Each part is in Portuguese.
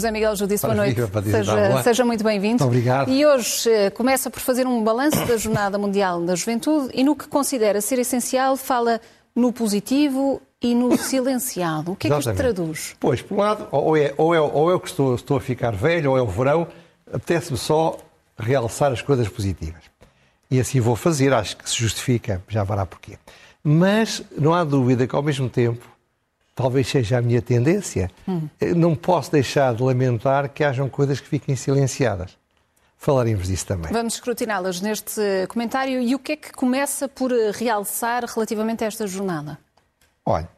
José Miguel Judice, boa noite. Seja, seja, muito bem-vindo. Obrigado. E hoje uh, começa por fazer um balanço da Jornada Mundial da Juventude e no que considera ser essencial fala no positivo e no silenciado. O que é que isto traduz? Pois, por um lado, ou é, ou é, ou é que estou, estou a ficar velho, ou é o verão, apetece-me só realçar as coisas positivas. E assim vou fazer, acho que se justifica, já verá porquê. Mas não há dúvida que, ao mesmo tempo, talvez seja a minha tendência, hum. não posso deixar de lamentar que hajam coisas que fiquem silenciadas. Falaremos disso também. Vamos escrutiná-las neste comentário. E o que é que começa por realçar relativamente a esta jornada? Olha,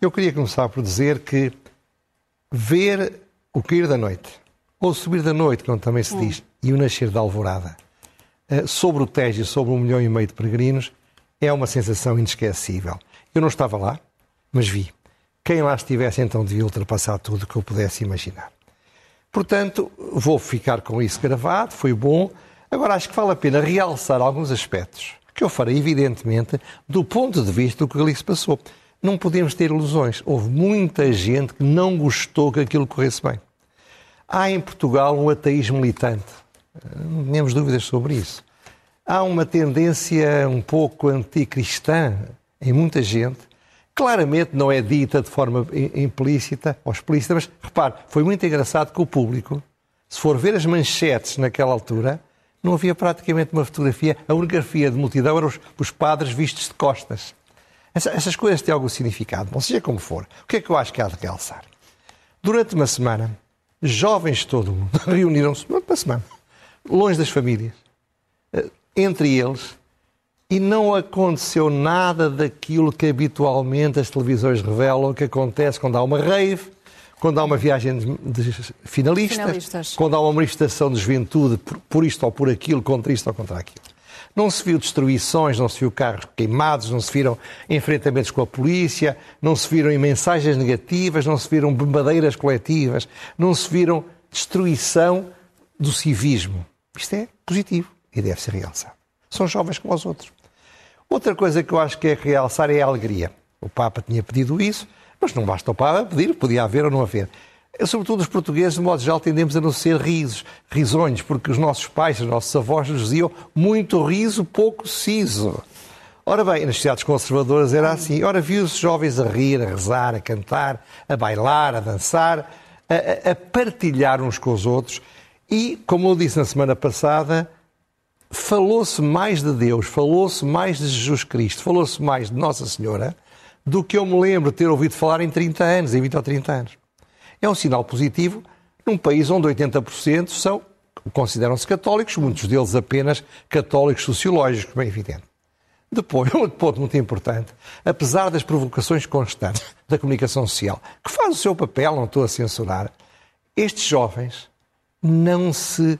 eu queria começar por dizer que ver o cair da noite, ou subir da noite, como também se diz, e o nascer da alvorada, eh, sobre o Tejo sobre um milhão e meio de peregrinos, é uma sensação inesquecível. Eu não estava lá, mas vi. Quem lá estivesse então devia ultrapassar tudo que eu pudesse imaginar. Portanto, vou ficar com isso gravado, foi bom. Agora acho que vale a pena realçar alguns aspectos que eu farei, evidentemente, do ponto de vista do que ali se passou. Não podemos ter ilusões. Houve muita gente que não gostou que aquilo corresse bem. Há em Portugal um ateísmo militante. Não temos dúvidas sobre isso. Há uma tendência um pouco anticristã em muita gente claramente não é dita de forma implícita ou explícita, mas repare, foi muito engraçado que o público, se for ver as manchetes naquela altura, não havia praticamente uma fotografia, a única fotografia de multidão eram os, os padres vistos de costas. Essa, essas coisas têm algum significado, não seja como for. O que é que eu acho que há de realçar? Durante uma semana, jovens de todo o mundo reuniram-se, uma semana, longe das famílias, eh, entre eles, e não aconteceu nada daquilo que habitualmente as televisões revelam que acontece quando há uma rave, quando há uma viagem de finalistas, finalistas. quando há uma manifestação de juventude por, por isto ou por aquilo, contra isto ou contra aquilo. Não se viu destruições, não se viu carros queimados, não se viram enfrentamentos com a polícia, não se viram mensagens negativas, não se viram bombadeiras coletivas, não se viram destruição do civismo. Isto é positivo e deve ser realçado. São jovens como os outros. Outra coisa que eu acho que é realçar é a alegria. O Papa tinha pedido isso, mas não basta o Papa pedir, podia haver ou não haver. Sobretudo os portugueses, de modo geral, tendemos a não ser risos, risonhos, porque os nossos pais, os nossos avós nos diziam muito riso, pouco siso. Ora bem, nas cidades conservadoras era assim. Ora, viu-se jovens a rir, a rezar, a cantar, a bailar, a dançar, a, a partilhar uns com os outros. E, como eu disse na semana passada, falou-se mais de Deus, falou-se mais de Jesus Cristo, falou-se mais de Nossa Senhora do que eu me lembro ter ouvido falar em 30 anos, em 20 ou 30 anos. É um sinal positivo num país onde 80% são, consideram-se católicos, muitos deles apenas católicos sociológicos, bem evidente. Depois, outro ponto muito importante, apesar das provocações constantes da comunicação social, que faz o seu papel, não estou a censurar, estes jovens não se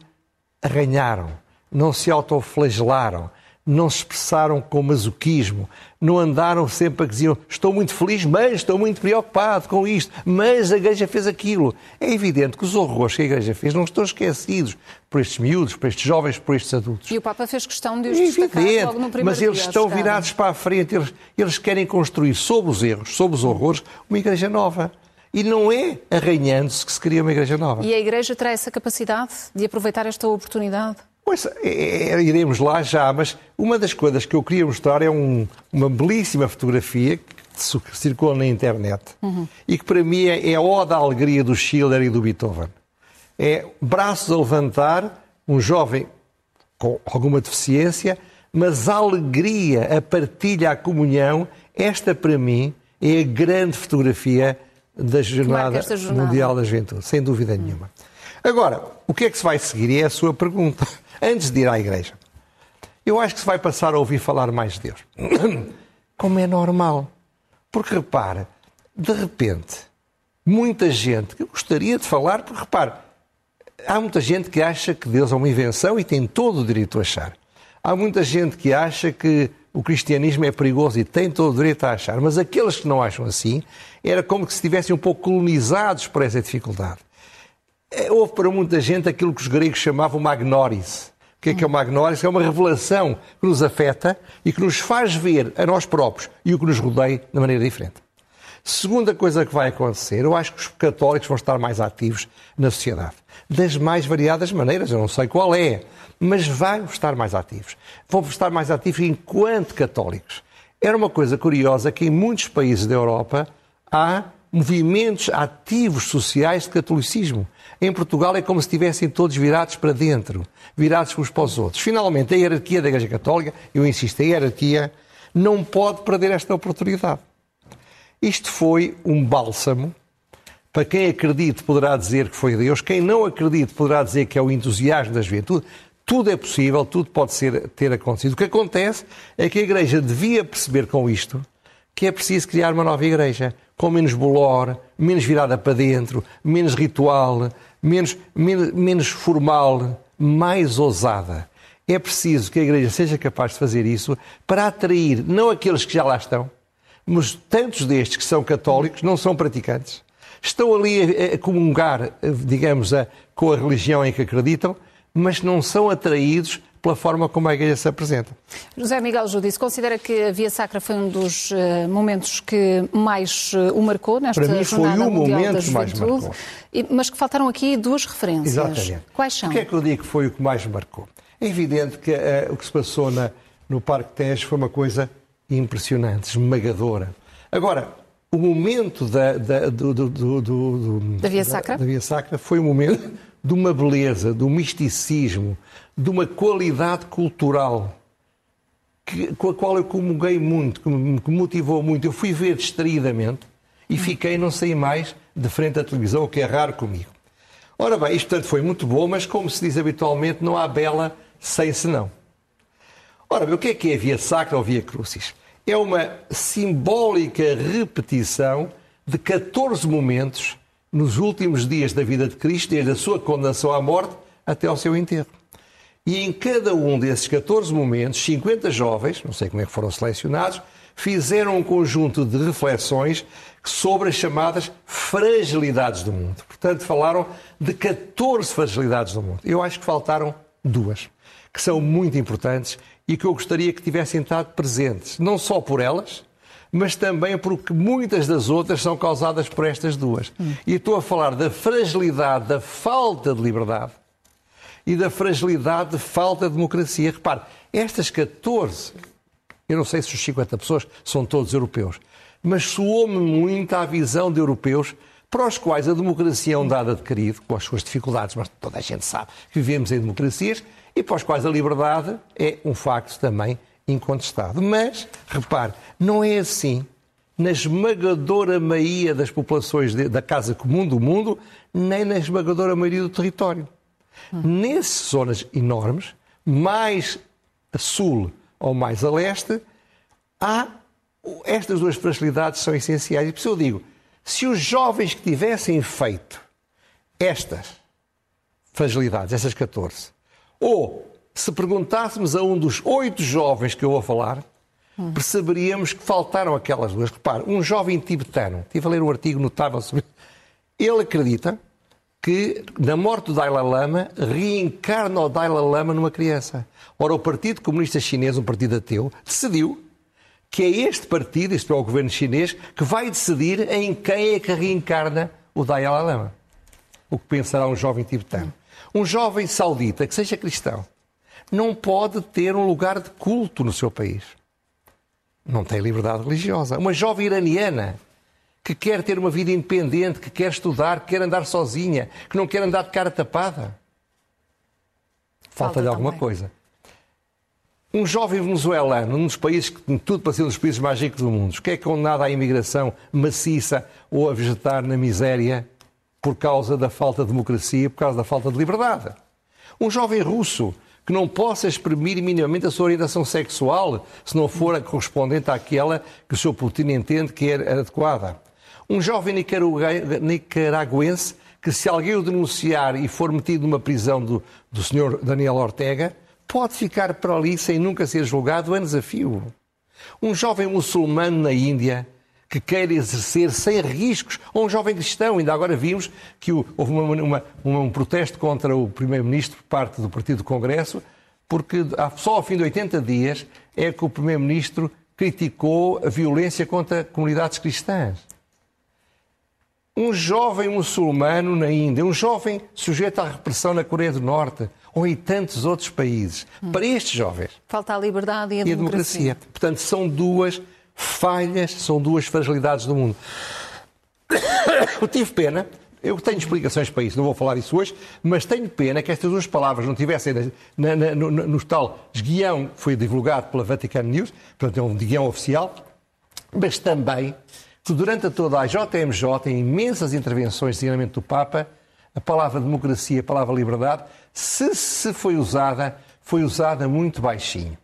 arranharam, não se autoflagelaram, não se expressaram com masoquismo, não andaram sempre a dizer estou muito feliz, mas estou muito preocupado com isto, mas a Igreja fez aquilo. É evidente que os horrores que a Igreja fez não estão esquecidos por estes miúdos, por estes jovens, por estes adultos. E o Papa fez questão de os é destacar evidente, logo no primeiro Mas eles dia, estão virados para a frente, eles, eles querem construir sobre os erros, sobre os horrores, uma Igreja nova. E não é arranhando-se que se cria uma Igreja nova. E a Igreja terá essa capacidade de aproveitar esta oportunidade? Pois, é, é, iremos lá já, mas uma das coisas que eu queria mostrar é um, uma belíssima fotografia que circula na internet uhum. e que para mim é, é a oda à alegria do Schiller e do Beethoven. É braços a levantar, um jovem com alguma deficiência, mas a alegria, a partilha, a comunhão, esta para mim é a grande fotografia da Jornada, jornada. Mundial da Juventude, sem dúvida nenhuma. Agora, o que é que se vai seguir? É a sua pergunta antes de ir à igreja. Eu acho que se vai passar a ouvir falar mais de Deus. Como é normal. Porque repara, de repente, muita gente que gostaria de falar, porque repare, há muita gente que acha que Deus é uma invenção e tem todo o direito a achar. Há muita gente que acha que o cristianismo é perigoso e tem todo o direito a achar, mas aqueles que não acham assim, era como que se estivessem um pouco colonizados por essa dificuldade. É, houve para muita gente aquilo que os gregos chamavam magnoris, que é que é uma agnória? É uma revelação que nos afeta e que nos faz ver a nós próprios e o que nos rodeia de maneira diferente. Segunda coisa que vai acontecer, eu acho que os católicos vão estar mais ativos na sociedade. Das mais variadas maneiras, eu não sei qual é, mas vão estar mais ativos. Vão estar mais ativos enquanto católicos. Era uma coisa curiosa que em muitos países da Europa há movimentos ativos sociais de catolicismo. Em Portugal é como se estivessem todos virados para dentro, virados uns para os outros. Finalmente, a hierarquia da Igreja Católica, eu insisto, a hierarquia não pode perder esta oportunidade. Isto foi um bálsamo. Para quem acredite, poderá dizer que foi Deus. Quem não acredite, poderá dizer que é o entusiasmo da juventude. Tudo é possível, tudo pode ser, ter acontecido. O que acontece é que a Igreja devia perceber com isto que é preciso criar uma nova Igreja, com menos bolor, menos virada para dentro, menos ritual, menos, menos, menos formal, mais ousada. É preciso que a Igreja seja capaz de fazer isso para atrair não aqueles que já lá estão, mas tantos destes que são católicos não são praticantes. Estão ali a, comungar, digamos, a, com a religião em que acreditam, mas não são atraídos pela forma como a Igreja se apresenta. José Miguel Judice, considera que a Via Sacra foi um dos uh, momentos que mais uh, o marcou nesta Para mim foi o Mundial momento da que mais marcou. Mas que faltaram aqui duas referências. Exatamente. Quais são? O que é que eu digo que foi o que mais marcou? É evidente que uh, o que se passou na, no Parque Tejo foi uma coisa impressionante, esmagadora. Agora, o momento da, da, do, do, do, da, Via Sacra? Da, Via Sacra foi um momento de uma beleza, de um misticismo, de uma qualidade cultural que, com a qual eu comunguei muito, que me, motivou muito. Eu fui ver distraidamente e fiquei, não sei mais, de frente à televisão, o que é raro comigo. Ora bem, isto portanto foi muito bom, mas como se diz habitualmente, não há bela sem senão. Ora bem, o que é que é Via Sacra ou Via Crucis? É uma simbólica repetição de 14 momentos nos últimos dias da vida de Cristo, desde a sua condenação à morte até ao seu enterro. E em cada um desses 14 momentos, 50 jovens, não sei como é que foram selecionados, fizeram um conjunto de reflexões sobre as chamadas fragilidades do mundo. Portanto, falaram de 14 fragilidades do mundo. Eu acho que faltaram duas, que são muito importantes e que eu gostaria que tivessem estado presentes, não só por elas, mas também porque muitas das outras são causadas por estas duas. Hum. E estou a falar da fragilidade, da falta de liberdade e da fragilidade de falta de democracia. Repare, estas 14, eu não sei se os 50 pessoas são todos europeus, mas soou-me muito à visão de europeus para os quais a democracia é um dado adquirido, com as suas dificuldades, mas toda a gente sabe que vivemos em democracias, e para os quais a liberdade é um facto também incontestado. Mas, repare, não é assim na esmagadora maioria das populações de, da Casa Comum do mundo, nem na esmagadora maioria do território. Hum. Nessas zonas enormes, mais a sul ou mais a leste, há estas duas fragilidades são essenciais. E por isso eu digo, se os jovens que tivessem feito estas fragilidades, essas 14, ou se perguntássemos a um dos oito jovens que eu vou falar, perceberíamos que faltaram aquelas duas. Repare, um jovem tibetano, estive a ler um artigo notável sobre ele acredita que na morte do Dalai Lama reencarna o Dalai Lama numa criança. Ora, o Partido Comunista Chinês, um partido ateu, decidiu que é este partido, isto é o governo chinês, que vai decidir em quem é que reencarna o Dalai Lama. O que pensará um jovem tibetano. Um jovem saudita que seja cristão não pode ter um lugar de culto no seu país. Não tem liberdade religiosa. Uma jovem iraniana que quer ter uma vida independente, que quer estudar, que quer andar sozinha, que não quer andar de cara tapada. Falta-lhe alguma coisa. Um jovem venezuelano, num dos países que tem tudo para ser um dos países mais ricos do mundo, que é condenado à imigração maciça ou a vegetar na miséria por causa da falta de democracia, por causa da falta de liberdade. Um jovem russo que não possa exprimir minimamente a sua orientação sexual se não for a correspondente àquela que o seu Putin entende que é adequada. Um jovem nicaraguense que, se alguém o denunciar e for metido numa prisão do, do senhor Daniel Ortega, pode ficar para ali sem nunca ser julgado, é um desafio. Um jovem muçulmano na Índia que queira exercer sem riscos, ou um jovem cristão. Ainda agora vimos que houve uma, uma, um protesto contra o Primeiro-Ministro por parte do Partido do Congresso, porque só ao fim de 80 dias é que o Primeiro-Ministro criticou a violência contra comunidades cristãs. Um jovem muçulmano na Índia, um jovem sujeito à repressão na Coreia do Norte ou em tantos outros países. Hum. Para estes jovens. Falta a liberdade e a, e a democracia. democracia. Portanto, são duas falhas, são duas fragilidades do mundo. Eu tive pena eu tenho explicações para isso, não vou falar isso hoje, mas tenho pena que estas duas palavras não tivessem na, na, no, no, tal guião que foi divulgado pela Vatican News, portanto é um guião oficial, mas também que durante toda a JMJ, em imensas intervenções, designadamente do Papa, a palavra democracia, a palavra liberdade, se se foi usada, foi usada muito baixinho.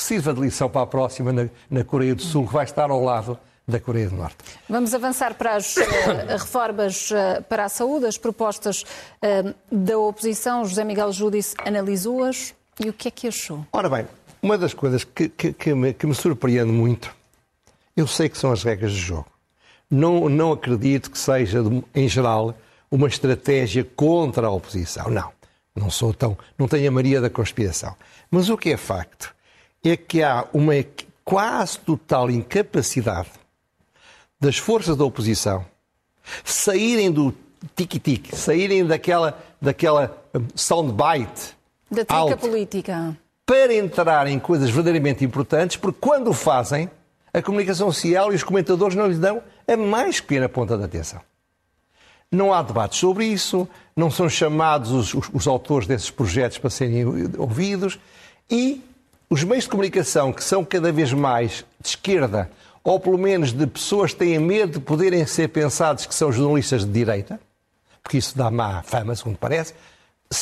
Que sirva de lição para a próxima na, na Coreia do Sul, que vai estar ao lado da Coreia do Norte. Vamos avançar para as uh, reformas uh, para a saúde, as propostas uh, da oposição. José Miguel Júdice analisou-as e o que é que achou? Ora bem, uma das coisas que, que, que, me, que me surpreende muito, eu sei que são as regras do jogo. Não, não acredito que seja, em geral, uma estratégia contra a oposição. Não. Não sou tão. Não tenho a Maria da conspiração. Mas o que é facto é que há uma quase total incapacidade das forças da oposição saírem do tique-tique, saírem daquela, daquela um, soundbite da trica política para entrar em coisas verdadeiramente importantes, porque quando o fazem, a comunicação social e os comentadores não lhes dão a mais pequena ponta de atenção. Não há debate sobre isso, não são chamados os, os, os autores desses projetos para serem ouvidos e os meios de comunicação que são cada vez mais de esquerda ou pelo menos de pessoas que têm medo de poderem ser pensados que são jornalistas de direita, porque isso dá má fama, segundo parece,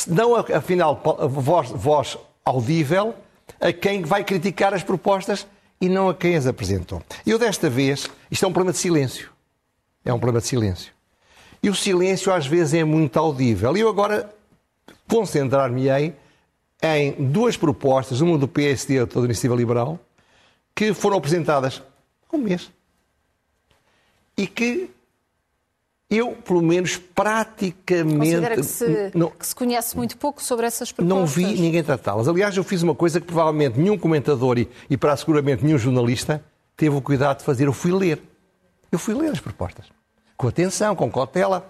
não, afinal, voz, voz audível a quem vai criticar as propostas e não a quem as apresentou. Eu, desta vez, isto é um problema de silêncio. É um problema de silêncio. E o silêncio, às vezes, é muito audível. E eu agora concentrar-me-ei em duas propostas, uma do PSD e outra da Iniciativa Liberal, que foram apresentadas um mês. E que eu, pelo menos, praticamente. Considera que se, não, que se conhece muito pouco sobre essas propostas? Não vi ninguém tratá-las. Aliás, eu fiz uma coisa que provavelmente nenhum comentador e, e para seguramente nenhum jornalista teve o cuidado de fazer. Eu fui ler. Eu fui ler as propostas. Com atenção, com cautela.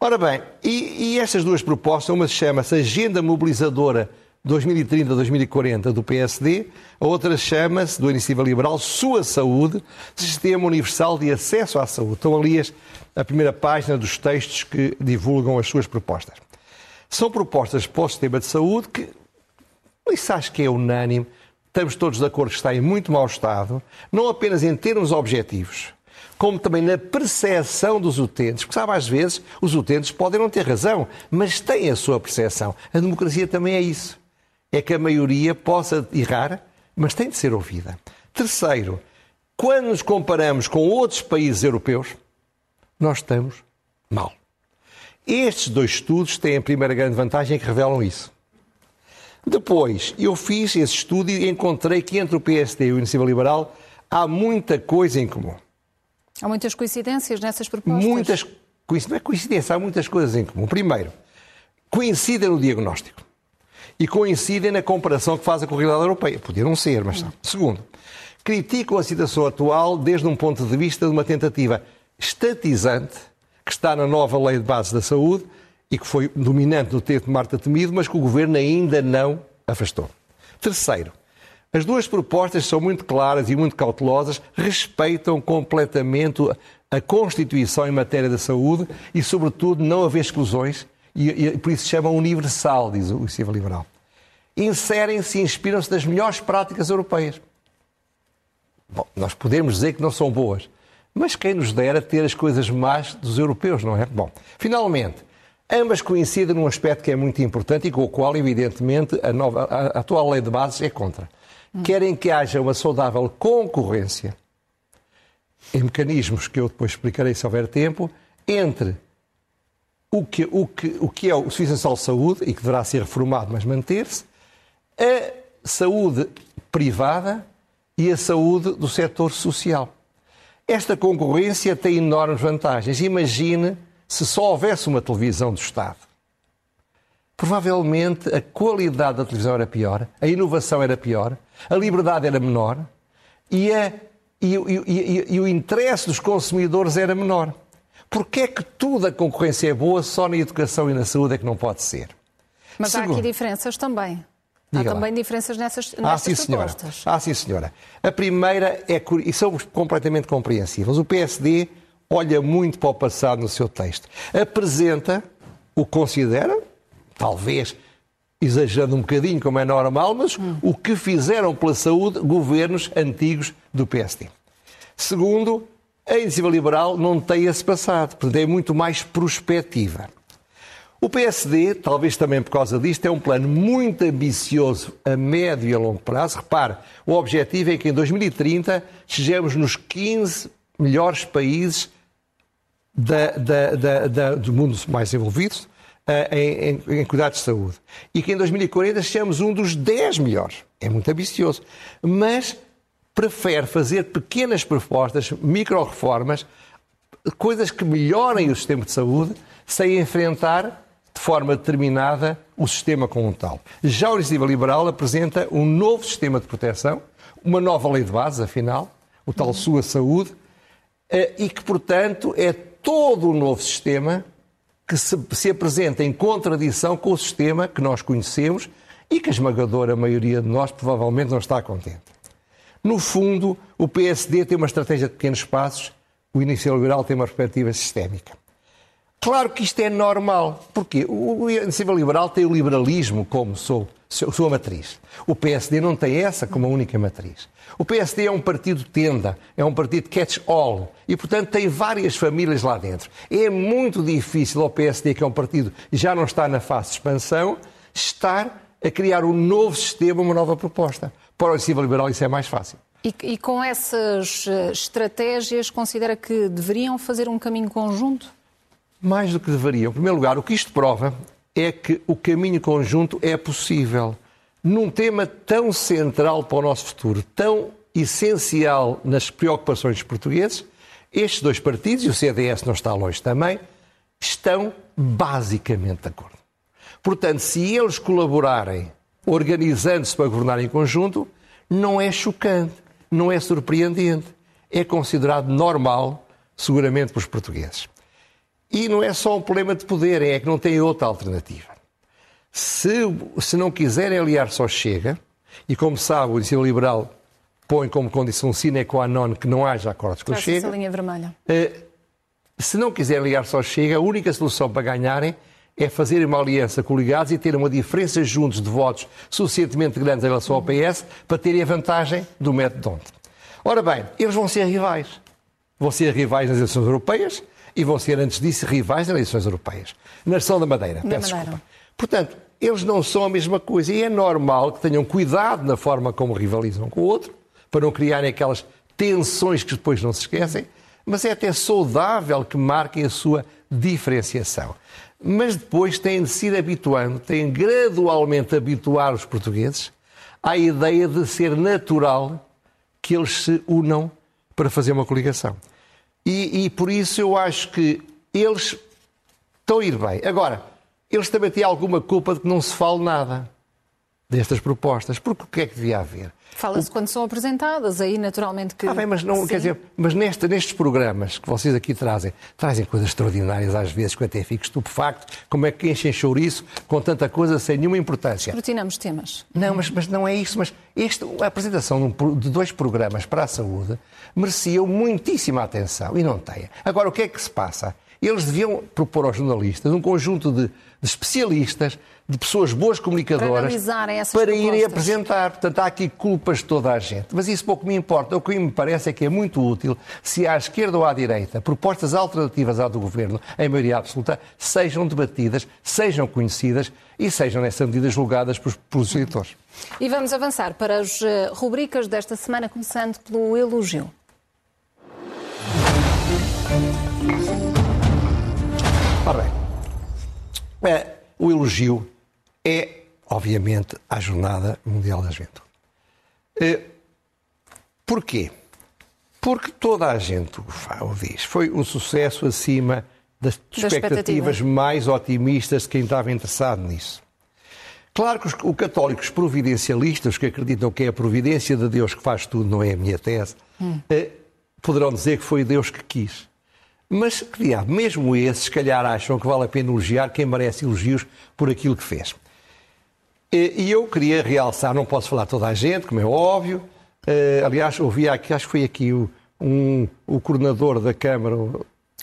Ora bem, e, e estas duas propostas, uma chama-se Agenda Mobilizadora 2030-2040 do PSD, a outra chama-se, do Iniciativa Liberal, Sua Saúde, Sistema Universal de Acesso à Saúde. Estão ali a primeira página dos textos que divulgam as suas propostas. São propostas para o sistema de saúde que, isso acho que é unânime, estamos todos de acordo que está em muito mau estado, não apenas em termos objetivos, como também na percepção dos utentes, porque sabe, às vezes os utentes podem não ter razão, mas têm a sua percepção. A democracia também é isso é que a maioria possa errar, mas tem de ser ouvida. Terceiro, quando nos comparamos com outros países europeus, nós estamos mal. Estes dois estudos têm a primeira grande vantagem que revelam isso. Depois, eu fiz esse estudo e encontrei que entre o PSD e o Iniciativa Liberal há muita coisa em comum. Há muitas coincidências nessas propostas? Muitas não é coincidência, há muitas coisas em comum. Primeiro, coincidem no diagnóstico e coincidem na comparação que fazem com a realidade europeia. Podiam ser, mas são. Segundo, criticam a situação atual desde um ponto de vista de uma tentativa estatizante que está na nova Lei de Base da Saúde e que foi dominante no tempo de Marta Temido, mas que o Governo ainda não afastou. Terceiro, as duas propostas são muito claras e muito cautelosas, respeitam completamente a Constituição em matéria da saúde e, sobretudo, não haver exclusões e, e por isso se chama universal, diz o Iniciativa Liberal. Inserem-se e inspiram-se das melhores práticas europeias. Bom, nós podemos dizer que não são boas, mas quem nos dera ter as coisas mais dos europeus, não é? Bom, finalmente, ambas coincidem num aspecto que é muito importante e com o qual, evidentemente, a, nova, a atual lei de bases é contra. Querem que haja uma saudável concorrência em mecanismos que eu depois explicarei se houver tempo, entre o que, o que, o que é o Serviço Nacional de Saúde e que deverá ser reformado, mas manter-se, a saúde privada e a saúde do setor social. Esta concorrência tem enormes vantagens. Imagine se só houvesse uma televisão do Estado. provavelmente a qualidade da televisão era pior, a inovação era pior, a liberdade era menor e, a, e, e, e o interesse dos consumidores era menor. Porquê é que tudo a concorrência é boa, só na educação e na saúde é que não pode ser? Mas Segundo, há aqui diferenças também. Há também lá. diferenças nessas, nessas ah, sim, propostas. Senhora. Ah, sim, senhora. A primeira é, e são completamente compreensíveis. O PSD olha muito para o passado no seu texto. Apresenta o que considera, talvez exagerando um bocadinho, como é normal, mas hum. o que fizeram pela saúde governos antigos do PSD. Segundo, a iniciativa liberal não tem esse passado, portanto é muito mais prospectiva. O PSD, talvez também por causa disto, é um plano muito ambicioso a médio e a longo prazo. Repare, o objetivo é que em 2030 estejamos nos 15 melhores países da, da, da, do mundo mais envolvidos uh, em, em, em cuidados de saúde. E que em 2040 sejamos um dos 10 melhores. É muito ambicioso. Mas prefere fazer pequenas propostas, micro-reformas, coisas que melhorem o sistema de saúde, sem enfrentar de forma determinada o sistema como um tal. Já a Iniciativa Liberal apresenta um novo sistema de proteção, uma nova lei de base, afinal, o tal Sua Saúde, eh, e que, portanto, é todo um novo sistema que se, se apresenta em contradição com o sistema que nós conhecemos e que a esmagadora maioria de nós provavelmente não está contente. No fundo, o PSD tem uma estratégia de pequenos passos, o Iniciativa Liberal tem uma perspectiva sistémica. Claro que isto é normal, porque o Iniciativa Liberal tem o liberalismo como sua, matriz. O PSD não tem essa como a única matriz. O PSD é um partido tenda, é um partido catch-all e, portanto, tem várias famílias lá dentro. É muito difícil ao PSD, que é um partido que já não está na fase de expansão, estar a criar um novo sistema, uma nova proposta. Para o Iniciativa Liberal isso é mais fácil. E, e com essas eh, estratégias, considera que deveriam fazer um caminho conjunto? Mais do que deveriam. Em primeiro lugar, o que isto prova é que o caminho conjunto é possível. Num tema tão central para o nosso futuro, tão essencial nas preocupações dos portugueses, estes dois partidos, e o CDS não está longe também, estão basicamente de acordo. Portanto, se eles colaborarem, organizando-se para governar em conjunto, não é chocante, não é surpreendente. É considerado normal, seguramente, para os portugueses. E não é só um problema de poder, é que não tem outra alternativa. Se, se não quiserem aliar-se ao Chega, e como sabe, o ensino liberal põe como condição sine qua non que não haja acordos com Chega. linha vermelha. Eh, se não quiserem aliar-se ao Chega, a única solução para ganharem é fazer uma aliança com ligados e ter uma diferença juntos de votos suficientemente grande em relação ao PS para terem a vantagem do método de ontem. Ora bem, eles vão ser rivais. Vão ser rivais nas eleições europeias e vão ser, antes disso, rivais nas eleições europeias. Na Nação da Madeira, da peço Madeira. desculpa. Portanto, eles não são a mesma coisa e é normal que tenham cuidado na forma como rivalizam com o outro, para não criarem aquelas tensões que depois não se esquecem, mas é até saudável que marquem a sua diferenciação. Mas depois têm de se ir habituando, têm gradualmente habituar os portugueses à ideia de ser natural que eles se unam para fazer uma coligação. E, e, por isso eu acho que eles estão a ir bem. Agora, eles também têm alguma culpa de que não se fale nada destas propostas, porque o que é que devia haver? Fala-se o... quando são apresentadas, aí naturalmente que. Ah, bem, mas não, Sim. quer dizer, mas neste, nestes programas que vocês aqui trazem, trazem coisas extraordinárias às vezes, que eu até fico estupefacto, como é que enchem chouriço com tanta coisa sem nenhuma importância. Escrutinamos temas. Não, mas, mas não é isso, mas este, a apresentação de dois programas para a saúde merecia muitíssima atenção e não tem. Agora, o que é que se passa? Eles deviam propor aos jornalistas um conjunto de, de especialistas de pessoas boas comunicadoras para, para irem apresentar. Portanto, há aqui culpas de toda a gente. Mas isso pouco me importa. O que me parece é que é muito útil se à esquerda ou à direita propostas alternativas à do governo, em maioria absoluta, sejam debatidas, sejam conhecidas e sejam, nessa medida, julgadas pelos, pelos eleitores. E vamos avançar para as eh, rubricas desta semana, começando pelo elogio. Ora bem, é, o elogio é, obviamente, a Jornada Mundial da Juventude. Eh, porquê? Porque toda a gente o diz. Foi um sucesso acima das expectativas mais otimistas de quem estava interessado nisso. Claro que os, os católicos providencialistas, que acreditam que é a providência de Deus que faz tudo, não é a minha tese, hum. eh, poderão dizer que foi Deus que quis. Mas, diabo, mesmo esses, se calhar, acham que vale a pena elogiar quem merece elogios por aquilo que fez. E eu queria realçar, não posso falar toda a gente, como é óbvio. Uh, aliás, ouvi aqui, acho que foi aqui o, um, o coordenador da Câmara.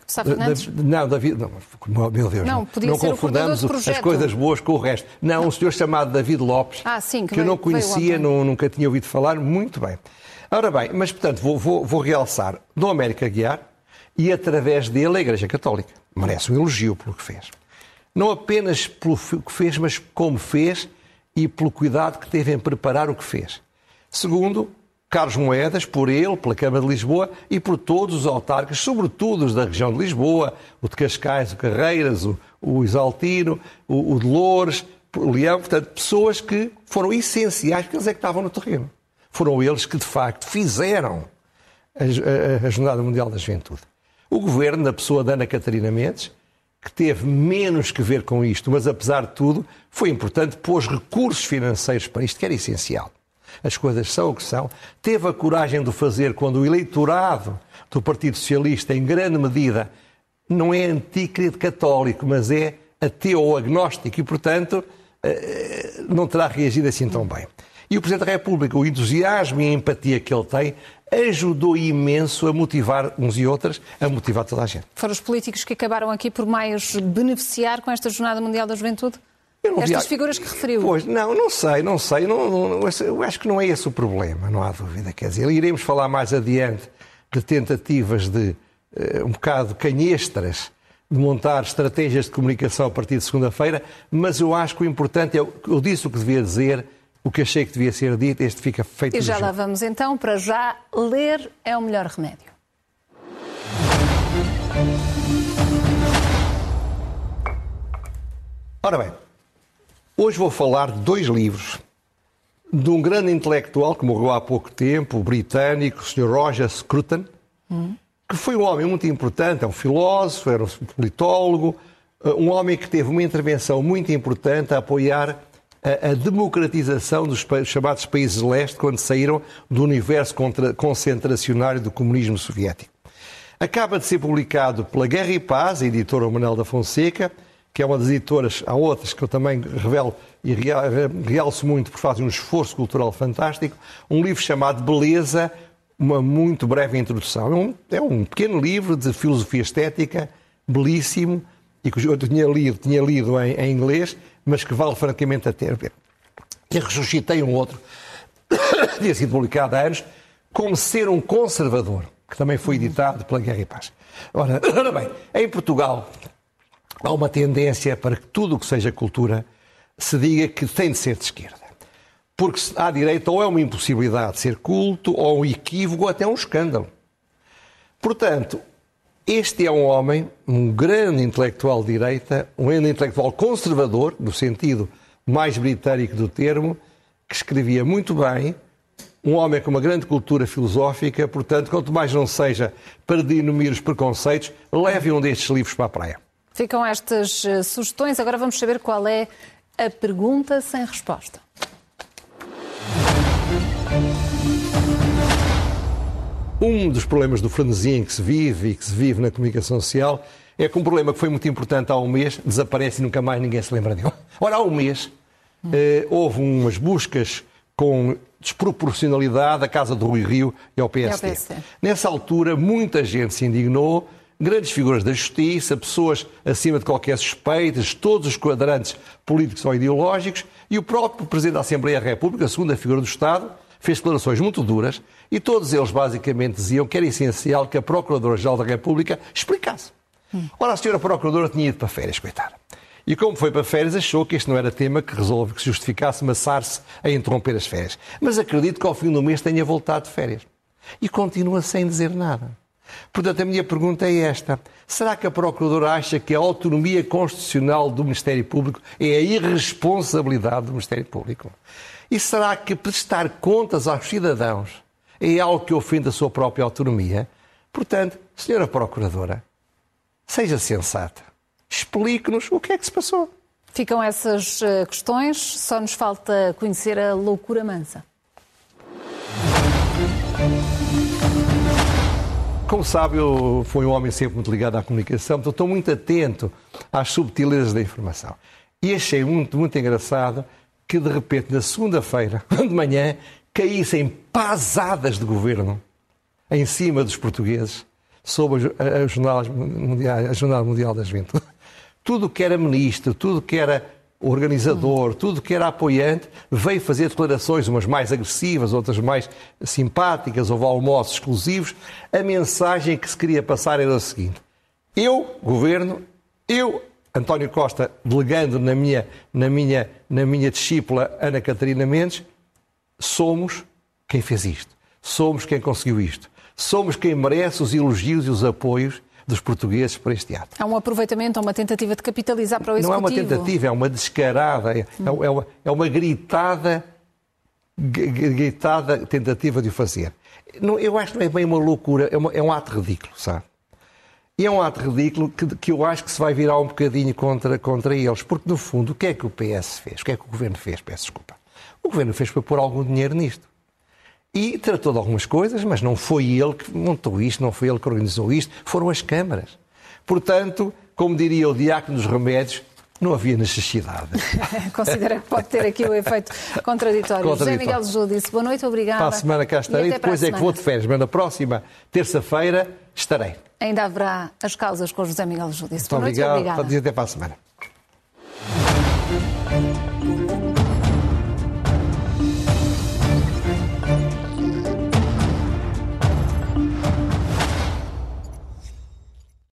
Sá Fernandes? Da, não, David. Não, meu Deus, não, não, confundamos as coisas boas com o resto. Não, não, um senhor chamado David Lopes, ah, sim, que, que eu não conhecia, não, nunca tinha ouvido falar. Muito bem. Ora bem, mas portanto, vou, vou, vou realçar Dom América Guiar e através dele a Igreja Católica. Merece um elogio pelo que fez. Não apenas pelo que fez, mas como fez e pelo cuidado que teve em preparar o que fez. Segundo, Carlos Moedas, por ele, pela Câmara de Lisboa e por todos os autarcas, sobretudo os da região de Lisboa, o de Cascais, o Carreiras, o, o Isaltino, o, o de Loures, o Leão, portanto, pessoas que foram essenciais, porque eles é que estavam no terreno. Foram eles que, de facto, fizeram a, a, a Jornada Mundial da Juventude. O governo, na pessoa da Ana Catarina Mendes, que teve menos que ver com isto, mas apesar de tudo, foi importante, pôs recursos financeiros para isto, que era essencial. As coisas são o que são. Teve a coragem de fazer quando o eleitorado do Partido Socialista, em grande medida, não é antícrito católico, mas é ateu ou agnóstico e, portanto, eh, não terá reagido assim tão bem. E o Presidente da República, o entusiasmo e a empatia que ele tem, ajudou imenso a motivar uns e outras, a motivar toda a gente. Foram os políticos que acabaram aqui por mais beneficiar com esta Jornada Mundial da Juventude? Estas figuras que referiu. Pois, não, não sei, não sei. Não, não, eu acho que não é esse o problema, não há dúvida. Quer dizer, iremos falar mais adiante de tentativas de uh, um bocado canhestras de montar estratégias de comunicação a partir de segunda-feira, mas eu acho que o importante é, eu disse o que devia dizer, o que achei que devia ser dito, este fica feito. E já lá vamos então, para já, ler é o melhor remédio. Ora bem, hoje vou falar de dois livros de um grande intelectual que morreu há pouco tempo, o britânico, o Sr. Roger Scruton, hum. que foi um homem muito importante, é um filósofo, era um politólogo, eh, um homem que teve uma intervenção muito importante a apoiar a, a democratização dos chamados países leste quando saíram do universo contra, concentracionário do comunismo soviético. Acaba de ser publicado pela Guerra e Paz, a editora Manuel da Fonseca, que é uma das editoras, há outras que eu também revelo e realço muito porque fazem um esforço cultural fantástico, um livro chamado Beleza, uma muito breve introdução. É um, é um pequeno livro de filosofia estética, belíssimo, e que eu tinha lido, tinha lido em, em inglês, mas que vale francamente a ter. E ressuscitei um outro, tinha sido publicado há anos, Como Ser um Conservador, que também foi editado pela Guerra e Paz. Ora, ora bem, em Portugal há uma tendência para que tudo o que seja cultura se diga que tem de ser de esquerda. Porque à direita ou é uma impossibilidade de ser culto, ou um equívoco, ou até um escândalo. Portanto, este é um homem, um grande intelectual de direita, um grande intelectual conservador, no sentido mais britânico do termo, que escrevia muito bem, um homem com uma grande cultura filosófica, portanto, quanto mais não seja para dinamir os preconceitos, leve um destes livros para a praia. Ficam estas eh, sugestões. Agora vamos saber qual é a pergunta sem resposta. Um dos problemas do frenesim em que se vive e que se vive na comunicação social é que um problema que foi muito importante há um mês desaparece e nunca mais ninguém se lembra dele. Ora, há um mês eh, houve umas buscas com desproporcionalidade à Casa do Rui Rio e ao PSD. PSD. Nessa altura, muita gente se indignou, grandes figuras da justiça, pessoas acima de qualquer suspeita, todos os quadrantes políticos ou ideológicos, e o próprio Presidente da Assembleia da República, a segunda figura do Estado, fez declarações muito duras e todos eles basicamente diziam que era essencial que a Procuradora-Geral da República explicasse. Hum. Ora, a senhora Procuradora tinha ido para férias, coitada. E como foi para férias, achou que este não era tema que resolve, que justificasse massar-se a interromper as férias. Mas acredito que ao fim do mês tenha voltado de férias. E continua sem dizer nada. Portanto, a minha pergunta é esta: será que a Procuradora acha que a autonomia constitucional do Ministério Público é a irresponsabilidade do Ministério Público? E será que prestar contas aos cidadãos é algo que ofende a sua própria autonomia? Portanto, Senhora Procuradora, seja sensata. Explique-nos o que é que se passou. Ficam essas eh, questões, só nos falta conhecer a loucura mansa. Como sabe, eu fui um homem sempre muito ligado à comunicação, então estou muito atento às subtilezas da informação. E achei muito, muito engraçado que, de repente, na segunda-feira, de manhã, caíssem pasadas de governo em cima dos portugueses sobre a, a, jornada, mundial, a jornada Mundial da Juventude. Tudo que era ministro, tudo que era organizador, tudo que era apoiante, veio fazer declarações, umas mais agressivas, outras mais simpáticas, houve almoços exclusivos. A mensagem que se queria passar era o seguinte: eu, governo, eu, António Costa, delegando na minha, na minha, na minha discípula Ana Catarina Mendes, somos quem fez isto. Somos quem conseguiu isto. Somos quem merece os elogios e os apoios dos portugueses para este ato. Há um aproveitamento, há uma tentativa de capitalizar para o Executivo? Não é uma tentativa, é uma descarada, é, hum. é, uma, é uma gritada, gritada tentativa de o fazer. Não, eu acho que não é bem uma loucura, é, uma, é um ato ridículo, sabe? E é um ato ridículo que, que, eu acho que se vai virar um bocadinho contra, contra eles, porque no fundo o que é que o PS fez? O que é que o Governo fez? Peço desculpa. O Governo fez para pôr algum dinheiro nisto. E tratou de algumas coisas, mas não foi ele que montou isto, não foi ele que organizou isto, foram as câmaras. Portanto, como diria o diácono dos remédios, não havia necessidade. Considera que pode ter aqui o efeito contraditório. contraditório. José Miguel Jô disse boa noite, obrigada. Para a semana cá estarei, e depois é que vou de férias, mas na próxima terça-feira estarei. Ainda haverá as causas com José Miguel Jô disse. Muito obrigado, obrigada. Até para a semana.